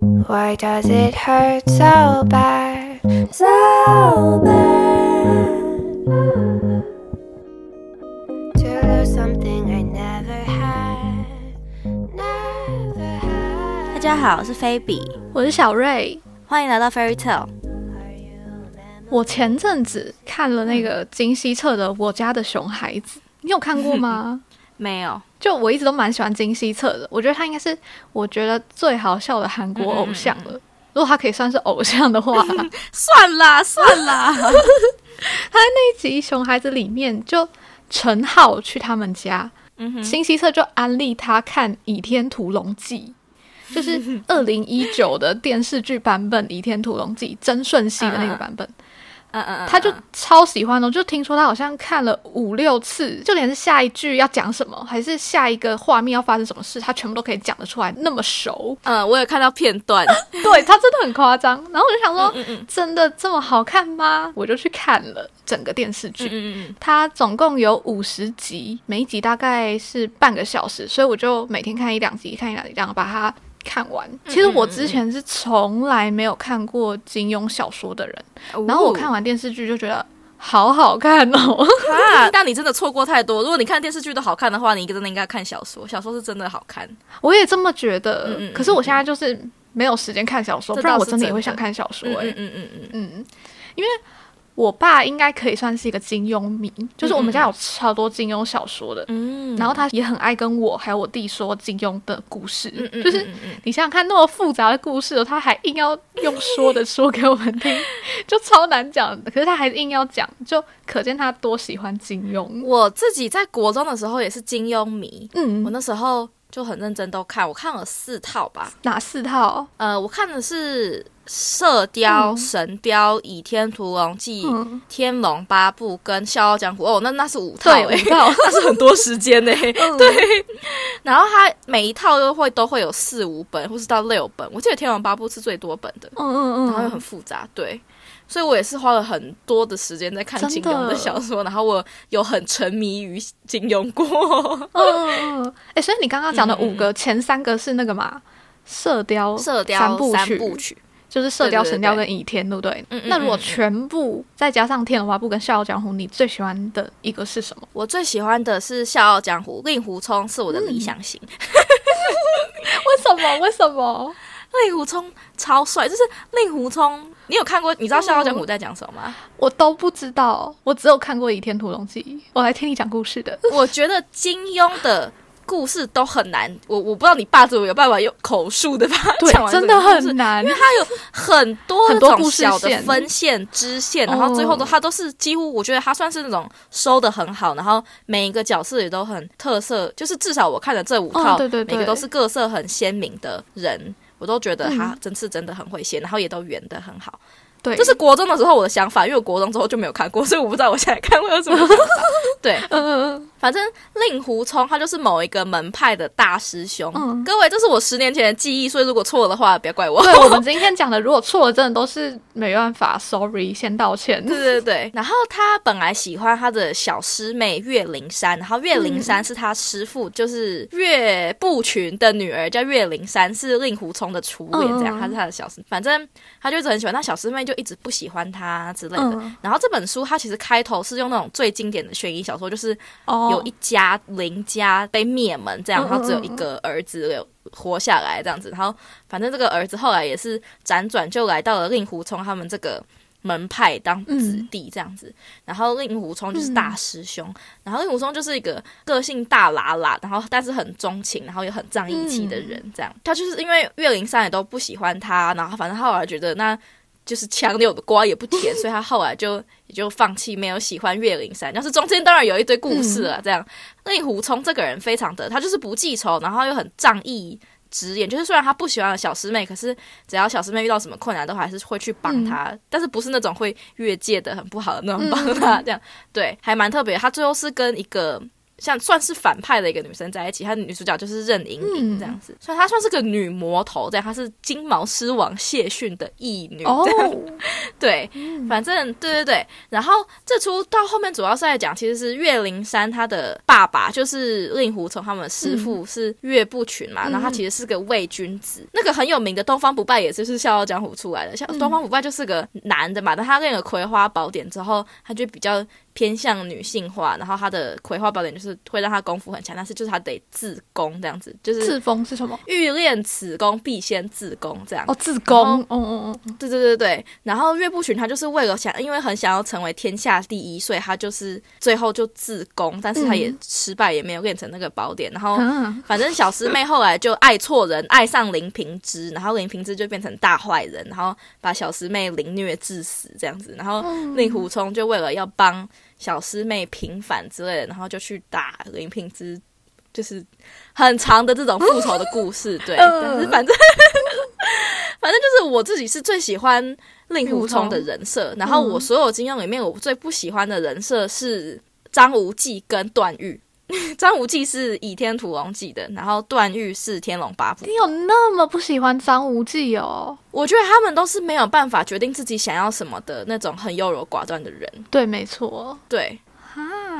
Why does it hurt so bad? So bad. To lose something I never had. Never had. 大家好，我是菲比，我是小瑞。欢迎来到 Fairy Tale。我前阵子看了那个金希澈的《我家的熊孩子》，你有看过吗？没有，就我一直都蛮喜欢金希澈的，我觉得他应该是我觉得最好笑的韩国偶像了。如果他可以算是偶像的话，算 啦算啦。他那一集《熊孩子》里面，就陈浩去他们家，嗯，金希澈就安利他看《倚天屠龙记》，就是 二零一九的电视剧版本《倚天屠龙记》曾舜晞的那个版本。嗯嗯嗯，他就超喜欢哦，就听说他好像看了五六次，就连是下一句要讲什么，还是下一个画面要发生什么事，他全部都可以讲得出来，那么熟。嗯，我有看到片段，对他真的很夸张。然后我就想说，嗯嗯真的这么好看吗？我就去看了整个电视剧。嗯嗯嗯，它总共有五十集，每一集大概是半个小时，所以我就每天看一两集，看一两集，这样把它看完。其实我之前是从来没有看过金庸小说的人，嗯然后我看完电视剧就觉得好好看哦。啊，但你真的错过太多。如果你看电视剧都好看的话，你真的应该看小说，小说是真的好看。我也这么觉得，嗯嗯嗯可是我现在就是没有时间看小说，不然我真的也会想看小说。嗯嗯嗯嗯，嗯，因为我爸应该可以算是一个金庸迷，就是我们家有超多金庸小说的，嗯然后他也很爱跟我还有我弟说金庸的故事，就是你想想看，那么复杂的故事，他还硬要用说的说给我们听，就超难讲的。可是他还是硬要讲，就可见他多喜欢金庸。我自己在国中的时候也是金庸迷，嗯我嗯，那时候就很认真都看，我看了四套吧。哪四套？呃，我看的是《射雕》嗯神雕》《倚天屠龙记》嗯，天龙八部》跟《笑傲江湖》哦，那那是五套对，诶、五套。那是很多时间呢、嗯对，然后它每一套都会都会有四五本，或是到六本。我记得《天龙八部》是最多本的，嗯嗯嗯然后又很嗯，复杂，对。所以我也是花了很多的时间在看金庸的的小说，然后我有很沉迷于金庸过。嗯。哎，所以你刚刚讲的五个，前三个是那个嘛？射雕，射雕三部曲，就是射雕、神雕跟倚天，对不对？嗯嗯那如果全部再加上天龙八部跟笑傲江湖，你最喜欢的一个是什么？我最喜欢的是《笑傲江湖》，令狐冲是我的理想型。为什么？为什么？令狐冲超帅，就是令狐冲，你有看过？你知道《笑傲江湖》在讲什么吗？我都不知道，我只有看过《倚天屠龙记》，我来听你讲故事的。我觉得金庸的故事都很难，我我不知道你爸怎么有办法用口述的把它对真的很难因为。他有很多很多故事小的线分线、支线，然后最后都他都是几乎，我觉得他算是那种收的很好，然后每一个角色也都很特色，就是至少我看的这五套，哦对对对每个都是各色很鲜明的人。我都觉得他嗯真是真的很会写，然后也都圆的很好。对，这是国中的时候我的想法，因为我国中之后就没有看过，所以我不知道我现在看会有什么想法。对，嗯嗯嗯反正令狐冲他就是某一个门派的大师兄。嗯各位，这是我十年前的记忆，所以如果错了的话，不要怪我。对，我们今天讲的，如果错了，真的都是没办法，sorry，先道歉。对对对，然后他本来喜欢他的小师妹岳灵珊，然后岳灵珊是他师傅，就是岳不群的女儿，叫岳灵珊，是令狐冲的初恋，这样他是他的小师，反正他就一直很喜欢，他小师妹就一直不喜欢他之类的。嗯，然后这本书它其实开头是用那种最经典的悬疑小说，就是哦，有一家邻家被灭门这样，嗯然后只有一个儿子有活下来这样子，然后反正这个儿子后来也是辗转就来到了令狐冲他们这个。门派当子弟这样子，然后令狐冲就是大师兄，然后令狐冲就是一个个性大喇喇，然后但是很钟情，然后也很仗义气的人，这样。他就是因为岳灵珊也都不喜欢他，然后反正后来觉得那就是强扭的瓜也不甜，所以他后来就也就放弃，没有喜欢岳灵珊。但是中间当然有一堆故事了，这样。令狐冲这个人非常的，他就是不记仇，然后又很仗义直言，就是虽然他不喜欢小师妹，可是只要小师妹遇到什么困难，都还是会去帮她，但是不是那种会越界的很不好的那种帮她，这样对，还蛮特别。他最后是跟一个像算是反派的一个女生在一起，她的女主角就是任盈盈这样子，所以她算是个女魔头，这样她是金毛狮王谢逊的义女，对，反正对对对。然后这出到后面主要是在讲，其实是岳灵珊她的爸爸就是令狐冲他们的师傅是岳不群嘛，然后他其实是个伪君子。那个很有名的东方不败也就是笑傲江湖出来的，像东方不败就是个男的嘛，但他练了葵花宝典之后，他就比较偏向女性化，然后他的葵花宝典就是会让他功夫很强，但是就是他得自宫这样子，就是自封是什么？欲练此功必先自宫这样。哦，自宫。嗯嗯嗯，对对对对，然后岳不群他就是为了想，因为很想要成为天下第一，所以他就是最后就自宫，但是他也失败，也没有练成那个宝典。然后嗯，反正小师妹后来就爱错人，爱上林平之，然后林平之就变成大坏人，然后把小师妹凌虐致死这样子。然后令狐冲就为了要帮小师妹平反之类的，然后就去打林平之。就是很长的这种复仇的故事，对，嗯但是反正反正就是我自己是最喜欢令狐冲的人设，然后我所有金庸里面我最不喜欢的人设是张无忌跟段誉。张无忌是《倚天屠龙记》的，然后段誉是《天龙八部》。你有那么不喜欢张无忌哦？我觉得他们都是没有办法决定自己想要什么的那种很优柔寡断的人。对，没错。对，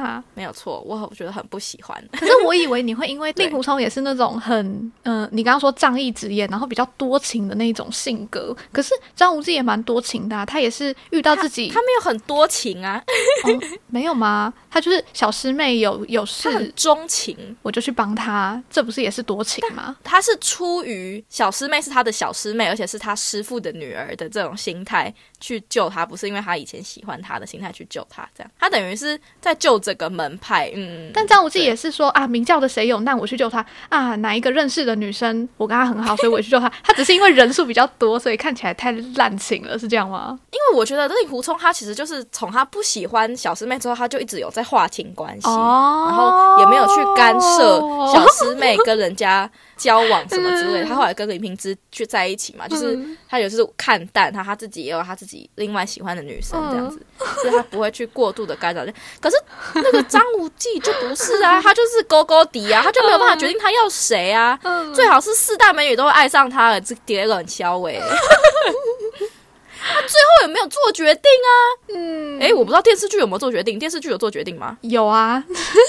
啊，没有错，我我觉得很不喜欢。可是我以为你会因为 令狐冲也是那种很，嗯、你刚刚说仗义执言，然后比较多情的那种性格。可是张无忌也蛮多情的、啊，他也是遇到自己他，没有很多情啊，哦、没有吗？他就是小师妹有有他很事，钟情。我就去帮他，这不是也是多情吗？他是出于小师妹是他的小师妹，而且是他师傅的女儿的这种心态去救他，不是因为他以前喜欢他的心态去救他。这样，他等于是在救这个门派。嗯，但张无忌也是说啊，明教的谁有难我去救他啊，哪一个认识的女生我跟她很好，所以我去救她。他只是因为人数比较多，所以看起来太滥情了，是这样吗？因为我觉得令狐冲他其实就是从他不喜欢小师妹之后，他就一直有在划清关系。哦然后也没有去干涉小师妹跟人家交往什么之类的。他后来跟林平之去在一起嘛，就是他有时候看淡他，他自己也有他自己另外喜欢的女生这样子，所以他不会去过度的干扰。可是那个张无忌就不是啊，他就是勾勾敌啊，他就没有办法决定他要谁啊。最好是四大美女都会爱上他了，这叠冷消尾。他最后有没有做决定啊？嗯，诶，我不知道电视剧有没有做决定，电视剧有做决定吗？有啊，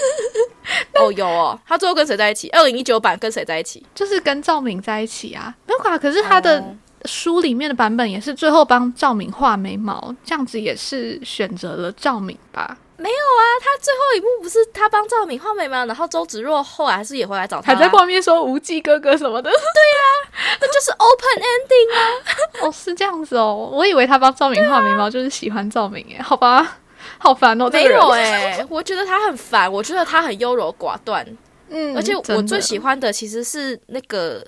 哦，有哦。他最后跟谁在一起？二零一九版跟谁在一起？就是跟赵敏在一起啊，没有啊。可是他的哦书里面的版本也是最后帮赵敏画眉毛，这样子也是选择了赵敏吧？没有啊，他最后一幕不是他帮赵敏画眉毛，然后周芷若后来还是也回来找他、还在外面说无忌哥哥什么的。那就是 open ending 啊。哦，是这样子哦，我以为他帮赵敏画眉毛就是喜欢赵敏哎，好吧，好烦哦，没有哎、我觉得他很烦，我觉得他很优柔寡断，嗯，而且我最喜欢的其实是那个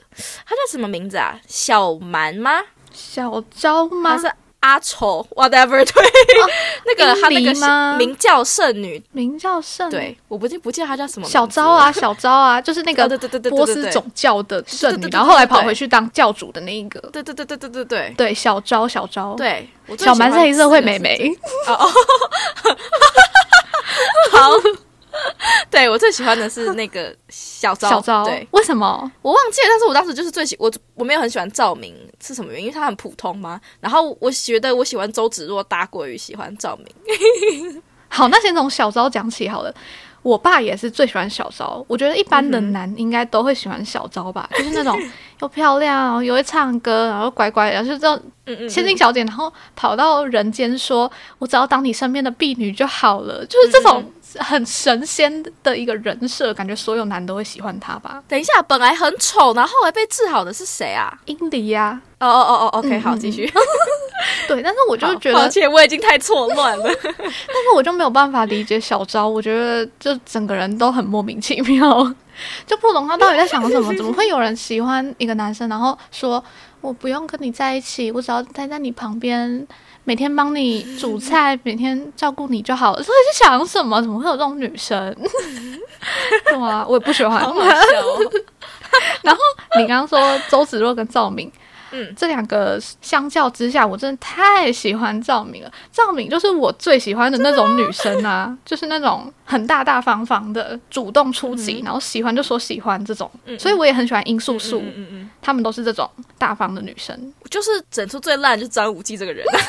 他叫什么名字啊？小蛮吗？小昭吗还？是阿丑？whatever？对，那个他那殷个名叫圣女，名叫圣对，我不记不记得他叫什么小昭啊，小昭啊，就是那个波斯总教的圣女，然后后来跑回去当教主的那一个。对对对对对对对。对，小昭，小昭，，对，小蛮是黑社会美眉。这个哦，好，对我最喜欢的是那个小昭，小昭对，为什么？我忘记了，但是我当时就是最喜我我没有很喜欢赵明是什么原因？因为他很普通吗？然后我觉得我喜欢周芷若大过于喜欢赵明。好，那先从小昭讲起好了。我爸也是最喜欢小昭，我觉得一般的男应该都会喜欢小昭吧，就是那种又漂亮又会唱歌，然后乖乖，然后就这种千金小姐，然后跑到人间说：“我只要当你身边的婢女就好了。”就是这种很神仙的一个人设，感觉所有男都会喜欢她吧？等一下，本来很丑，然后后来被治好的是谁啊？英迪呀、哦哦哦哦，OK，好，继续。对，但是我就觉得，抱歉，我已经太错乱了。但是我就没有办法理解小昭，我觉得就整个人都很莫名其妙，就不懂他到底在想什么，怎么会有人喜欢一个男生，然后说我不用跟你在一起，我只要待在你旁边。每天帮你煮菜，每天照顾你就好了。所以是想什么？怎么会有这种女生？对啊，我也不喜欢。然后你刚刚说周芷若跟赵敏，嗯这两个相较之下，我真的太喜欢赵敏了。赵敏就是我最喜欢的那种女生啊，就是那种很大大方方的，主动出击，然后喜欢就说喜欢这种。嗯所以我也很喜欢殷素素，嗯嗯嗯她们都是这种大方的女生。嗯，就是整出最烂就是张无忌这个人，他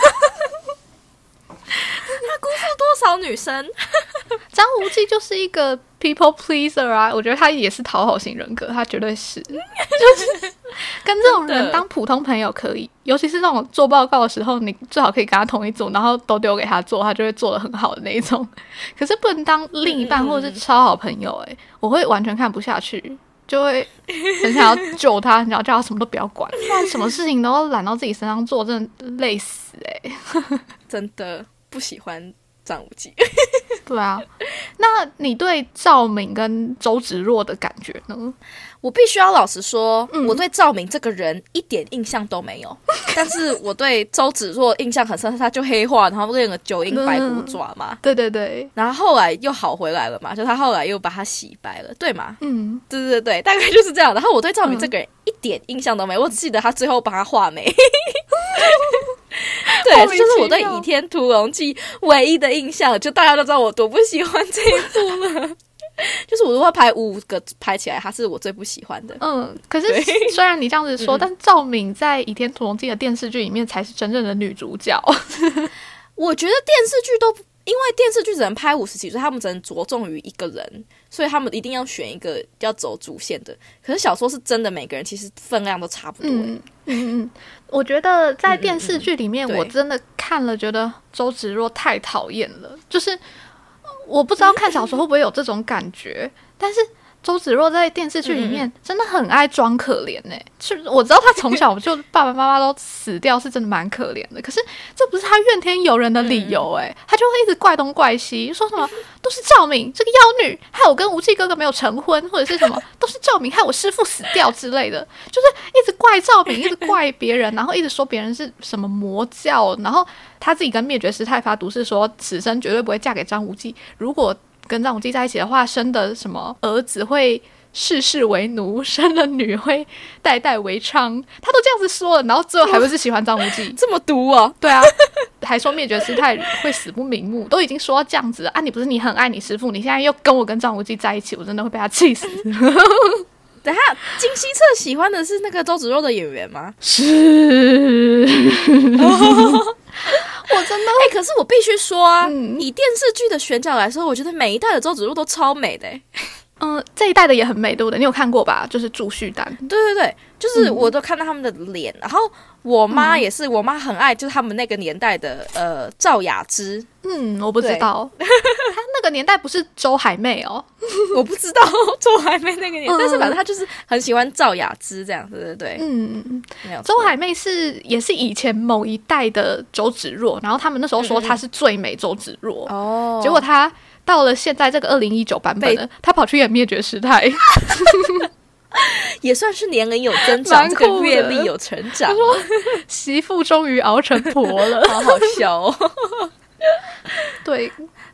辜负多少女生？张无忌就是一个 people pleaser 啊，我觉得他也是讨好型人格，他绝对是，就 是 跟这种人当普通朋友可以，尤其是那种做报告的时候，你最好可以跟他同一组，然后都丢给他做，他就会做的很好的那一种。可是不能当另一半或者是超好朋友、欸，我会完全看不下去。就会很想要救他，很想要叫他什么都不要管，不然什么事情都要揽到自己身上做，真的累死哎、真的不喜欢张无忌。对啊，那你对赵敏跟周芷若的感觉呢？我必须要老实说，嗯我对赵敏这个人一点印象都没有，但是我对周芷若印象很深，他就黑化，然后练了九阴白骨爪嘛，对对对，然后后来又好回来了嘛，就他后来又把他洗白了，对吗？嗯，对对对，大概就是这样。然后我对赵敏这个人一点印象都没有，我只记得他最后把他画眉。这就是我对《倚天屠龙记》唯一的印象，就大家都知道我多不喜欢这一部了。就是我如果排五个排起来，他是我最不喜欢的。嗯，可是虽然你这样子说，嗯但赵敏在《倚天屠龙记》的电视剧里面才是真正的女主角。我觉得电视剧都因为电视剧只能拍五十集，所以他们只能着重于一个人，所以他们一定要选一个要走主线的。可是小说是真的，每个人其实分量都差不多。嗯嗯嗯，我觉得在电视剧里面，嗯嗯嗯我真的看了，觉得周芷若太讨厌了。就是我不知道 看小说会不会有这种感觉，但是周芷若在电视剧里面真的很爱装可怜呢、是我知道她从小就爸爸妈妈都死掉，是真的蛮可怜的。可是这不是她怨天尤人的理由哎、她就会一直怪东怪西，说什么 都是赵敏这个妖女害我跟无忌哥哥没有成婚，或者是什么 都是赵敏害我师父死掉之类的，就是一直怪赵敏，一直怪别人，然后一直说别人是什么魔教，然后她自己跟灭绝师太发毒誓说此生绝对不会嫁给张无忌，如果跟张无忌在一起的话，生的什么儿子会。世世为奴，生了女会代代为娼，他都这样子说了，然后最后还不是喜欢张无忌？这么毒哦！对啊，还说灭绝师太会死不瞑目，都已经说到这样子了啊！你不是你很爱你师父，你现在又跟我跟张无忌在一起，我真的会被他气死。等下，金希澈喜欢的是那个周芷若的演员吗？是，我真的哎、可是我必须说啊，嗯。以电视剧的选角来说，我觉得每一代的周芷若都超美的、欸。嗯、这一代的也很美，对不对？你有看过吧？就是祝绪丹，对对对，就是嗯。我都看到他们的脸，然后我妈也是，我妈很爱，就是他们那个年代的呃赵雅芝，嗯，我不知道，她那个年代不是周海媚哦，我不知道 周海媚那个年，嗯但是反正她就是很喜欢赵雅芝这样，对对对，嗯，没有周海媚是也是以前某一代的周芷若，然后他们那时候说她是最美周芷若，哦，结果她到了现在这个二零一九版本呢，她跑去演灭绝师太，也算是年龄有增长，这个阅历有成长，媳妇终于熬成婆了。好好笑哦，对，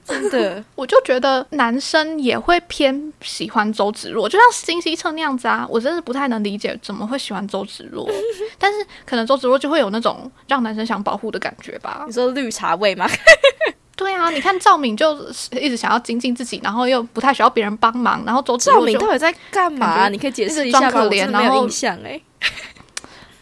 真的，我就觉得男生也会偏喜欢周芷若，就像金希澈那样子啊，我真的不太能理解怎么会喜欢周芷若，但是可能周芷若就会有那种让男生想保护的感觉吧你。说绿茶味吗？对啊，你看赵敏就一直想要精进自己，然后又不太需要别人帮忙，然后周芷赵若就敏到底在干嘛、你可以解释一下可怜我真的没然后有印象哎、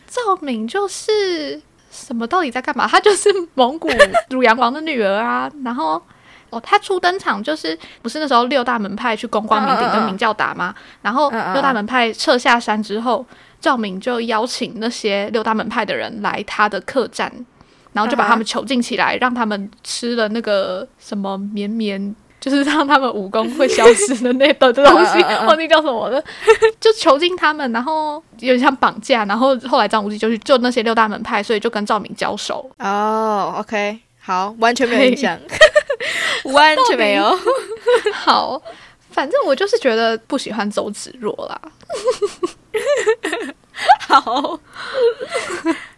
赵敏就是什么到底在干嘛？她就是蒙古汝阳王的女儿啊，然后。哦，他初登场就是不是那时候六大门派去公关明顶嗯嗯嗯跟明教打吗？然后六大门派撤下山之后，赵敏就邀请那些六大门派的人来他的客栈，然后就把他们囚禁起来，让他们吃了那个什么绵绵。就是让他们武功会消失的那的东西，忘记叫什么了，就囚禁他们，然后有点像绑架，然后后来张无忌就去救那些六大门派，所以就跟赵敏交手。哦，OK，好，完全没有印象，完全没有。好，反正我就是觉得不喜欢周芷若啦。好，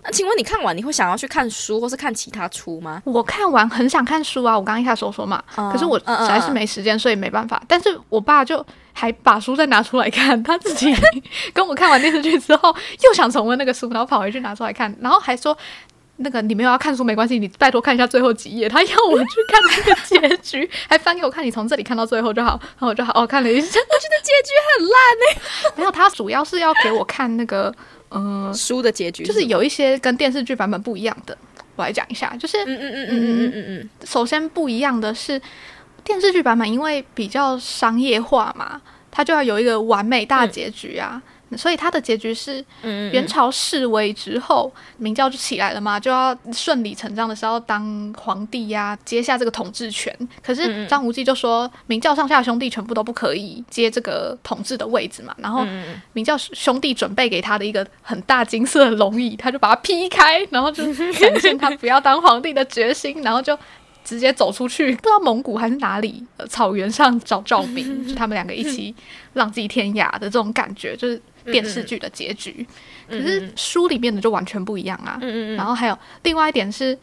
那请问你看完你会想要去看书或是看其他书吗？我看完很想看书啊，我刚刚一开始说嘛，哦可是我实在是嗯没时间，所以没办法。但是我爸就还把书再拿出来看，他自己跟我看完电视剧之后，又想重温那个书，然后跑回去拿出来看，然后还说。那个你没有要看书没关系，你拜托看一下最后几页。他要我去看那个结局，还翻给我看，你从这里看到最后就好。然后我就好哦看了一下，我觉得结局很烂没有，他主要是要给我看那个，呃，书的结局就是有一些跟电视剧版本不一样的。我来讲一下，就是嗯嗯嗯嗯嗯嗯嗯首先不一样的是，电视剧版本因为比较商业化嘛，它就要有一个完美大结局啊，所以他的结局是嗯，元朝示威之后，明教就起来了嘛，就要顺理成章的是要当皇帝呀、接下这个统治权。可嗯是嗯张无忌就说，明教上下兄弟全部都不可以接这个统治的位置嘛，然后明教兄弟准备给他的一个很大金色的龙椅，他就把它劈开，然后就展现他不要当皇帝的决心，然后就直接走出去，不知道蒙古还是哪里、呃、草原上找赵明，就他们两个一起浪迹天涯的这种感觉，就是电视剧的结局。可是书里面的就完全不一样啊。嗯嗯然后还有另外一点是，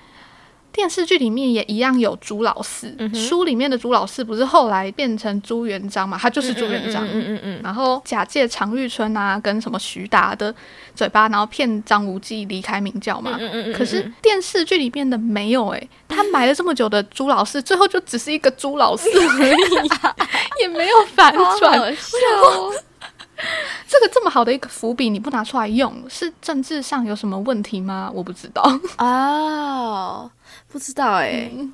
电视剧里面也一样有朱老四，嗯书里面的朱老四不是后来变成朱元璋嘛？他就是朱元璋。嗯嗯嗯然后假借常玉春啊跟什么徐达的嘴巴，然后骗张无忌离开明教嘛。嗯嗯嗯，可是电视剧里面的没有诶、他埋了这么久的朱老四，最后就只是一个朱老四而已，也没有反转。好笑哦，这个这么好的一个伏笔，你不拿出来用，是政治上有什么问题吗？我不知道。哦，不知道哎，嗯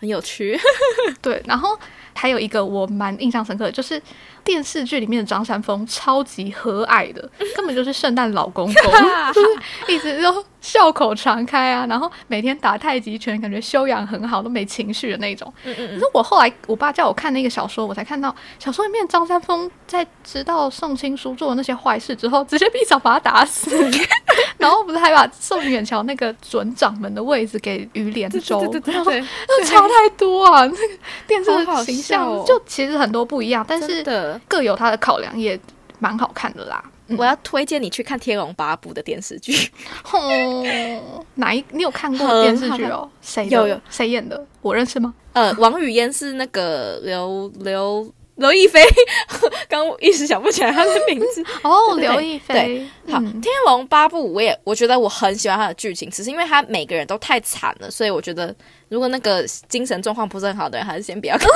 很有趣。对，然后还有一个我蛮印象深刻的，就是电视剧里面的张三丰超级和蔼的，根本就是圣诞老公公，就是一直都笑口常开啊，然后每天打太极拳，感觉修养很好，都没情绪的那种。嗯嗯可是我后来我爸叫我看那个小说，我才看到小说里面张三丰在知道宋青书做的那些坏事之后，直接一掌把他打死，然后不是还把宋远桥那个准掌门的位置给于连州，对对对，那差太多啊！那个电视的形象哦就其实很多不一样，但是各有它的考量，也蛮好看的啦。嗯我要推荐你去看《天龙八部》的电视剧。哦，哪一你有看过电视剧哦？谁有有谁演的？我认识吗？呃，王语嫣是那个刘刘刘亦菲，刚我一时想不起来她的名字。哦，刘亦菲。好，嗯天龙八部》我也我觉得我很喜欢它的剧情，只是因为它每个人都太惨了，所以我觉得如果那个精神状况不是很好的人，还是先不要看。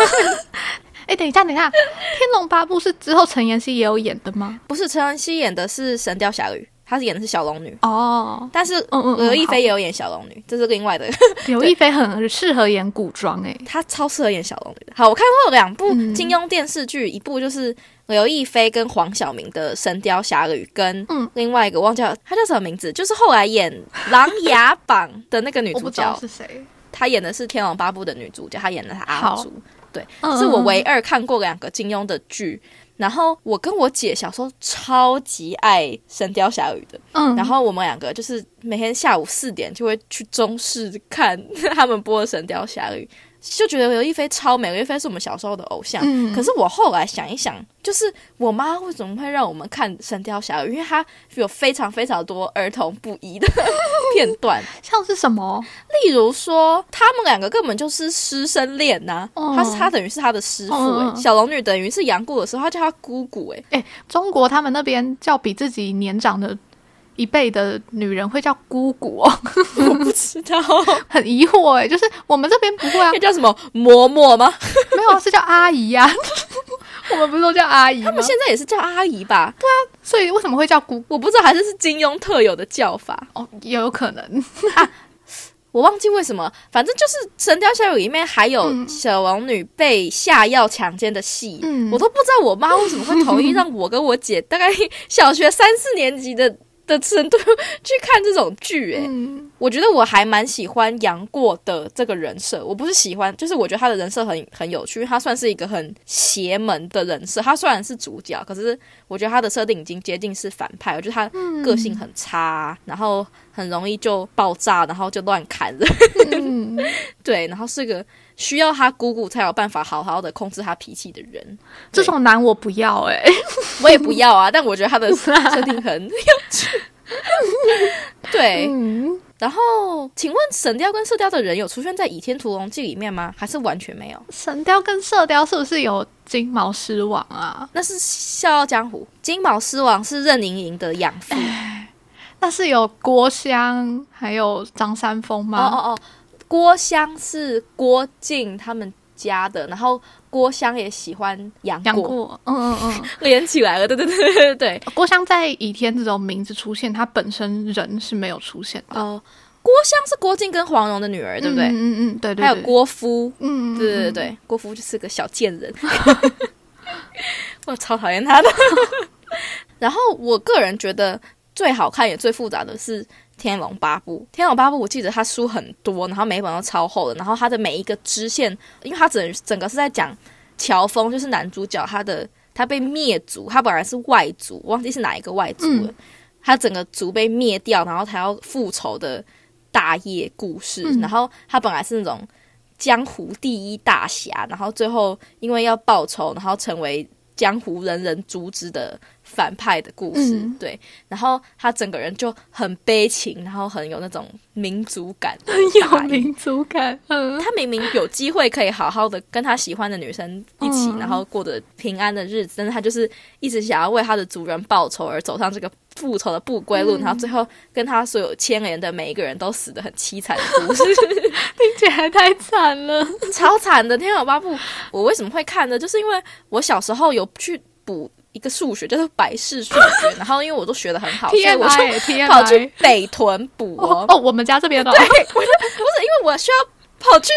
哎，等一下，等一下，《天龙八部》是之后陈妍希也有演的吗？不是陈妍希演的是《神雕侠侣》，她是演的是小龙女，哦，但是嗯嗯嗯刘亦菲也有演小龙女，这是另外的，刘亦菲很适合演古装哎。她超适合演小龙女的。好，我看过两部嗯金庸电视剧，一部就是刘亦菲跟黄晓明的《神雕侠侣》，跟嗯另外一个忘记了她叫什么名字，就是后来演《琅琊榜》的那个女 主角，是谁，她演的是《天龙八部》的女主角，她演的是阿好朱。对，嗯是我唯二看过两个金庸的剧。然后我跟我姐小时候超级爱《神雕侠侣》的，嗯，然后我们两个就是每天下午四点就会去中视看 他们播的《神雕侠侣》，就觉得刘亦菲超美，刘亦菲是我们小时候的偶像。嗯可是我后来想一想，就是我妈为什么会让我们看《神雕侠侣》？因为她有非常非常多儿童不宜的 片段，像是什么？例如说他们两个根本就是师生恋呐、哦他是他等于是他的师傅、欸，嗯嗯小龙女等于是杨过的时候，他叫他姑姑、欸，哎，中国他们那边叫比自己年长的一辈的女人会叫姑姑哦，我不知道，很疑惑哎，就是我们这边不会啊那，叫什么嬷嬷吗？没有啊，是叫阿姨呀、我们不是都叫阿姨吗他们？现在也是叫阿姨吧？对啊所以为什么会叫姑？我不知道，还是是金庸特有的叫法，哦，也有可能。我忘记为什么。反正就是《神雕侠侣》里面还有嗯小王女被下药强奸的戏，嗯我都不知道我妈为什么会同意让我跟我姐大概小学三四年级的的程度 去看这种剧、欸，嗯我觉得我还蛮喜欢杨过的这个人设，我不是喜欢，就是我觉得他的人设很很有趣，因为他算是一个很邪门的人设。他虽然是主角，可是我觉得他的设定已经接近是反派。我觉得他个性很差，然后很容易就爆炸，然后就乱砍人，嗯，对，然后是个需要他姑姑才有办法好好的控制他脾气的人。这种男我不要哎、我也不要啊，但我觉得他的设定很有趣。对，嗯，然后请问神雕跟射雕的人有出现在《倚天屠龙记》里面吗？还是完全没有？神雕跟射雕是不是有金毛狮王啊？那是《笑傲江湖》，金毛狮王是任盈盈的养父。那是有郭襄还有张三丰哦吗？哦哦，郭襄是郭靖他们家的，然后郭襄也喜欢杨过，杨过，嗯嗯嗯，连起来了。对对对对对对。郭襄在倚天这种名字出现，他本身人是没有出现的，哦，郭襄是郭靖跟黄蓉的女儿，对不对？嗯嗯嗯，对对，还有，郭芙，嗯，嗯对对对，对，郭芙就是个小贱人，我超讨厌他的。然后我个人觉得最好看也最复杂的是《天龙八部》。《天龙八部》我记得它书很多，然后每一本都超厚的，然后它的每一个支线，因为它整整个是在讲乔峰，就是男主角他的他被灭族，他本来是外族，忘记是哪一个外族了，嗯他整个族被灭掉，然后他要复仇的大业故事。嗯然后他本来是那种江湖第一大侠，然后最后因为要报仇，然后成为江湖人人诛之的反派的故事。嗯对，然后他整个人就很悲情，然后很有那种民族感，很有民族感，嗯，他明明有机会可以好好的跟他喜欢的女生一起，嗯然后过着平安的日子，但是他就是一直想要为他的族人报仇，而走上这个复仇的不归路，嗯然后最后跟他所有牵连的每一个人都死的很凄惨的故事，听起来太惨了。超惨的。天龙八部，我为什么会看呢？就是因为我小时候有去补一个数学，就是百事数学，然后因为我都学得很好，所以我就跑去北屯补哦哦。哦，我们家这边的哦，不是因为我需要跑去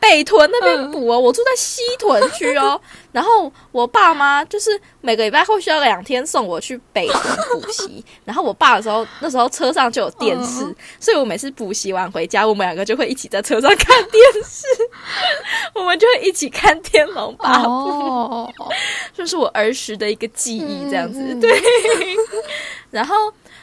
北屯那边补哦，我住在西屯区哦。然后我爸妈就是每个礼拜会需要两天送我去北屯补习。然后我爸的时候，那时候车上就有电视，嗯所以我每次补习完回家，我们两个就会一起在车上看电视，我们就会一起看《天龙八部》哦，这是我儿时的一个记忆，这样子。嗯嗯对。然后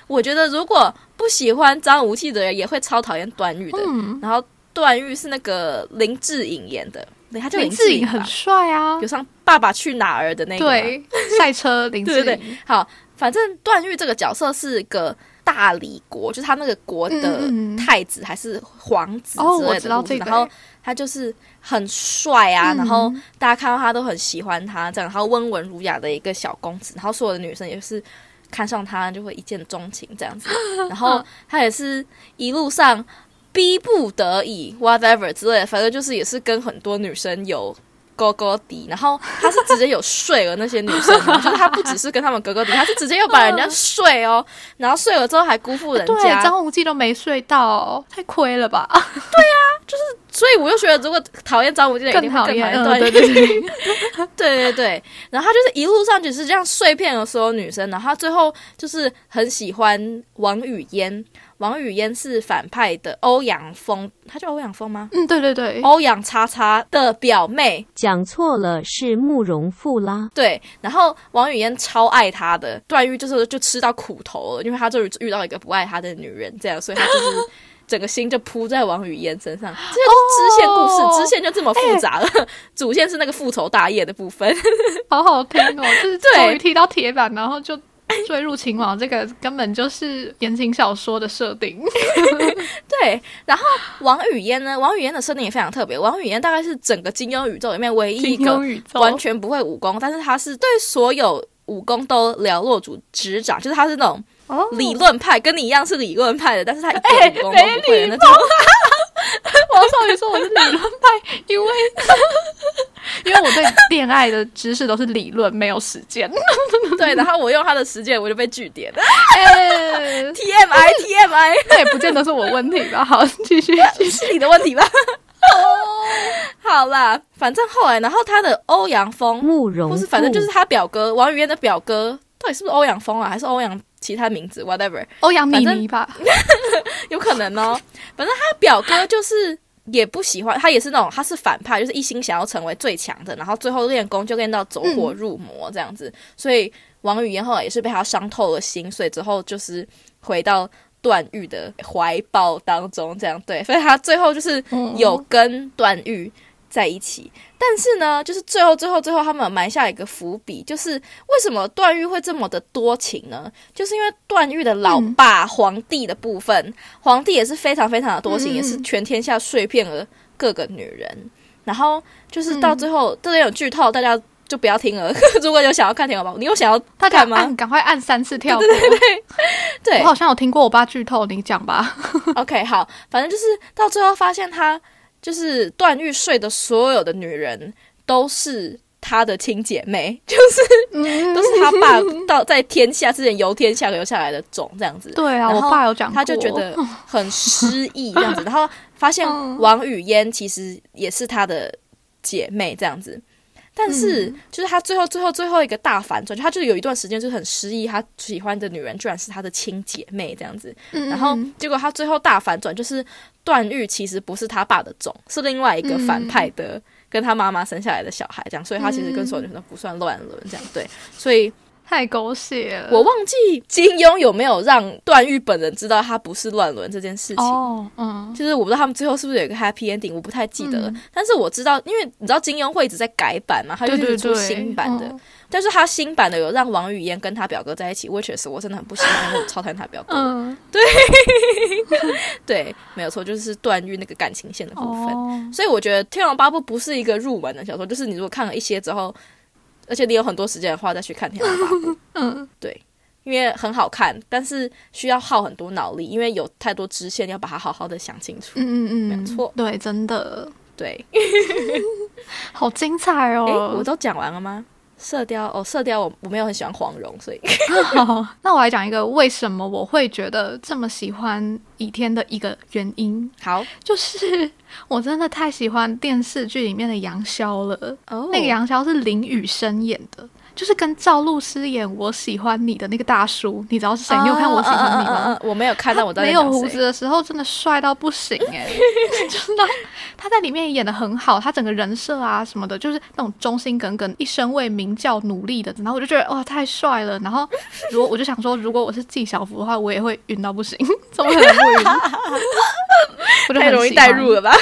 我觉得，如果不喜欢张无忌的人，也会超讨厌段誉的。嗯，然后段誉是那个林志颖演的，对，他就林志志颖很吧。帅啊。有，上《爸爸去哪儿》的那个。对，赛车林志对对颖，好，反正段誉这个角色是个大理国，就是他那个国的太子还是皇子之类的然后他就是很帅啊，嗯。然后大家看到他都很喜欢他，这样，然后温文儒雅的一个小公子，然后所有的女生也是看上他就会一见钟情这样子，然后他也是一路上逼不得已 whatever 之类的，反正就是也是跟很多女生有。勾勾底，然后他是直接有睡了那些女生哦，就是他不只是跟他们勾勾底，他是直接又把人家睡哦，然后睡了之后还辜负人对，家，张无忌都没睡到，太亏了吧？对啊，就是所以我又觉得如果讨厌张无忌的人，一定会更讨厌，对，对对 对，然后他就是一路上只是这样碎片了所有女生，然后他最后就是很喜欢王语嫣。王语嫣是反派的欧阳锋，他叫欧阳锋吗？嗯，对对对，欧阳叉叉的表妹，讲错了，是慕容复啦。对，然后王语嫣超爱他的，段誉就是就吃到苦头了，因为他就是遇到一个不爱他的女人，这样，所以他就是整个心就扑在王语嫣身上。这就是支线故事，哦支线就这么复杂了。主线是那个复仇大业的部分，好好听哦，就是对终于踢到铁板，然后就。坠入情网，这个根本就是言情小说的设定。对，然后王语嫣呢？王语嫣的设定也非常特别。王语嫣大概是整个金庸宇宙里面唯一一个完全不会武功，但是他是对所有武功都了若指指掌，就是他是那种哦理论派，跟你一样是理论派的，但是他一哎点武功都不会的那种。王少宇说我是理论派，因为 因为我对恋爱的知识都是理论，没有实践。对，然后我用他的实践，我就被拒点了。哎 TMI TMI 那也不见得是我问题吧？好，继续。是你的问题吧？哦好啦，反正后来，然后他的欧阳锋，慕容不，是反正就是他表哥王语嫣的表哥，到底是不是欧阳锋啊，还是欧阳其他名字？whatever，欧阳咪咪吧，有可能哦。反正他表哥就是也不喜欢，他也是那种他是反派，就是一心想要成为最强的，然后最后练功就练到走火入魔这样子。所以王语嫣后来也是被他伤透了心，所以之后就是回到段誉的怀抱当中，这样对。所以他最后就是有跟段誉。在一起。但是呢，就是最后最后最后，他们埋下一个伏笔，就是为什么段誉会这么的多情呢？就是因为段誉的老爸皇帝的部分，皇帝也是非常非常的多情，也是全天下碎片了各个女人。然后就是到最后，这里有剧透，大家就不要听了。如果有想要看《天龙八部》，你有想要大家看吗？赶快按三次跳过。对我好像有听过我爸剧透，你讲吧。OK，好，反正就是到最后发现他就是段誉睡的所有的女人都是他的亲姐妹，就是嗯都是他爸到在天下之前由天下留下来的种这样子。对啊，我爸有讲，他就觉得很失意 这样子，然后发现嗯王语嫣其实也是他的姐妹这样子。但是，嗯就是他最后、最后、最后一个大反转，就他就是有一段时间就是很失意，他喜欢的女人居然是他的亲姐妹这样子。嗯，然后嗯结果他最后大反转，就是段誉其实不是他爸的种，是另外一个反派的，跟他妈妈生下来的小孩，这样，所以他其实跟所有女生都不算乱伦，这样对。所以太狗血了。我忘记金庸有没有让段誉本人知道他不是乱伦这件事情。哦，嗯，就是我不知道他们最后是不是有一个 happy ending，我不太记得了。嗯但是我知道，因为你知道金庸会一直在改版嘛，他就对对一直出对，新版的。嗯但是他新版的有让王语嫣跟他表哥在一起，which is 我真的很不喜欢，因为我超讨厌他表哥。嗯，对，没有错，就是段誉那个感情线的部分。哦，所以我觉得《天龙八部》不是一个入门的小说，就是你如果看了一些之后，而且你有很多时间的话，再去看《天龙八部》，嗯，对，因为很好看，但是需要耗很多脑力，因为有太多支线要把它好好的想清楚。嗯嗯嗯，没有错对，真的对，好精彩诶，哦。我都讲完了吗？射雕哦，射雕我我没有很喜欢黄蓉，所以好，那我来讲一个为什么我会觉得这么喜欢倚天的一个原因，好 就是我真的太喜欢电视剧里面的杨逍了。哦。那个杨逍是林雨生演的，就是跟赵露思演《我喜欢你》的那个大叔，你知道是谁？你有看《我喜欢你》吗？我没有看，到我在没有胡子的时候真的帅到不行哎、就是那他在里面演的很好，他整个人设啊什么的，就是那种忠心耿耿、一生为明教努力的，然后我就觉得哇太帅了。然后如果我就想说，如果我是纪晓芙的话，我也会晕到不行，怎么可能不晕？我就太容易很喜欢代入了吧？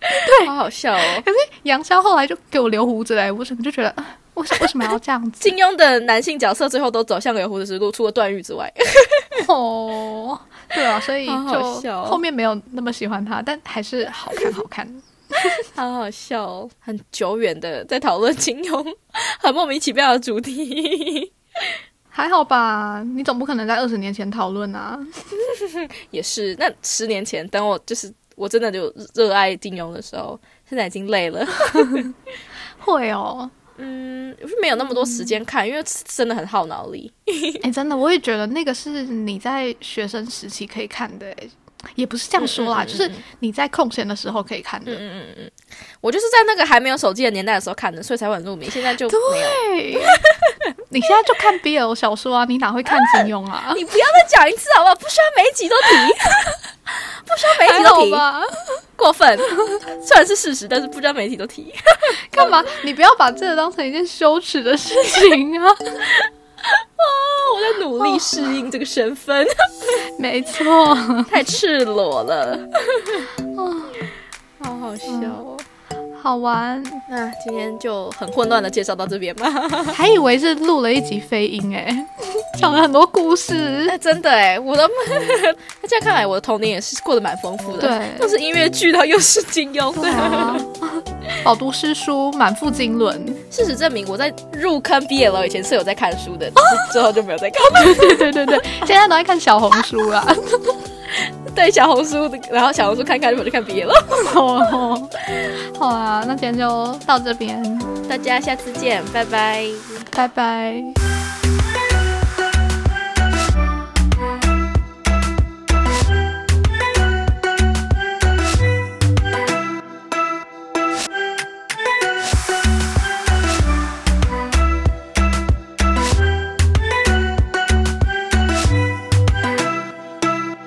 对，好好笑哦。可是杨逍后来就给我留胡子嘞，我整个就觉得，啊为什为什么要这样子？金庸的男性角色最后都走向留胡子之路，除了段誉之外。哦，对啊，所以就后面没有那么喜欢他，但还是好看好看。好好笑哦，很久远的在讨论金庸，很莫名其妙的主题。还好吧，你总不可能在二十年前讨论啊。也是，那十年前，等我就是我真的就热爱金庸的时候，现在已经累了。会哦，嗯，我是没有那么多时间看，因为真的很耗脑力。哎、真的，我也觉得那个是你在学生时期可以看的、诶也不是这样说啦，嗯嗯嗯就是你在空闲的时候可以看的。嗯嗯嗯嗯，我就是在那个还没有手机的年代的时候看的，所以才会很入迷。现在就没有。对，你现在就看 BL 小说啊，你哪会看金庸啊？你不要再讲一次好不好？不需要每一集都提，不需要每一集都提，好吧？过分。虽然是事实，但是不需要每一集都提。干嘛？你不要把这个当成一件羞耻的事情啊！啊我在努力适应这个身份，没错，太赤裸了，啊好好笑哦。好玩，那今天就很混乱的介绍到这边吧。还以为是录了一集飞音哎、讲了很多故事。哎，真的哎，我的 那这样看来，我的童年也是过得蛮丰富的。对又是音乐剧，然后又是金庸。对啊，饱读诗书，满腹经纶。事实证明，我在入坑 BL 以前是有在看书的，只是之后就没有再看。对对对对，现在都在看小红书啊。对小红书的，然后小红书看看，就跑去看 BL。哦，好啊，那今天就到这边，大家下次见，拜拜。拜拜。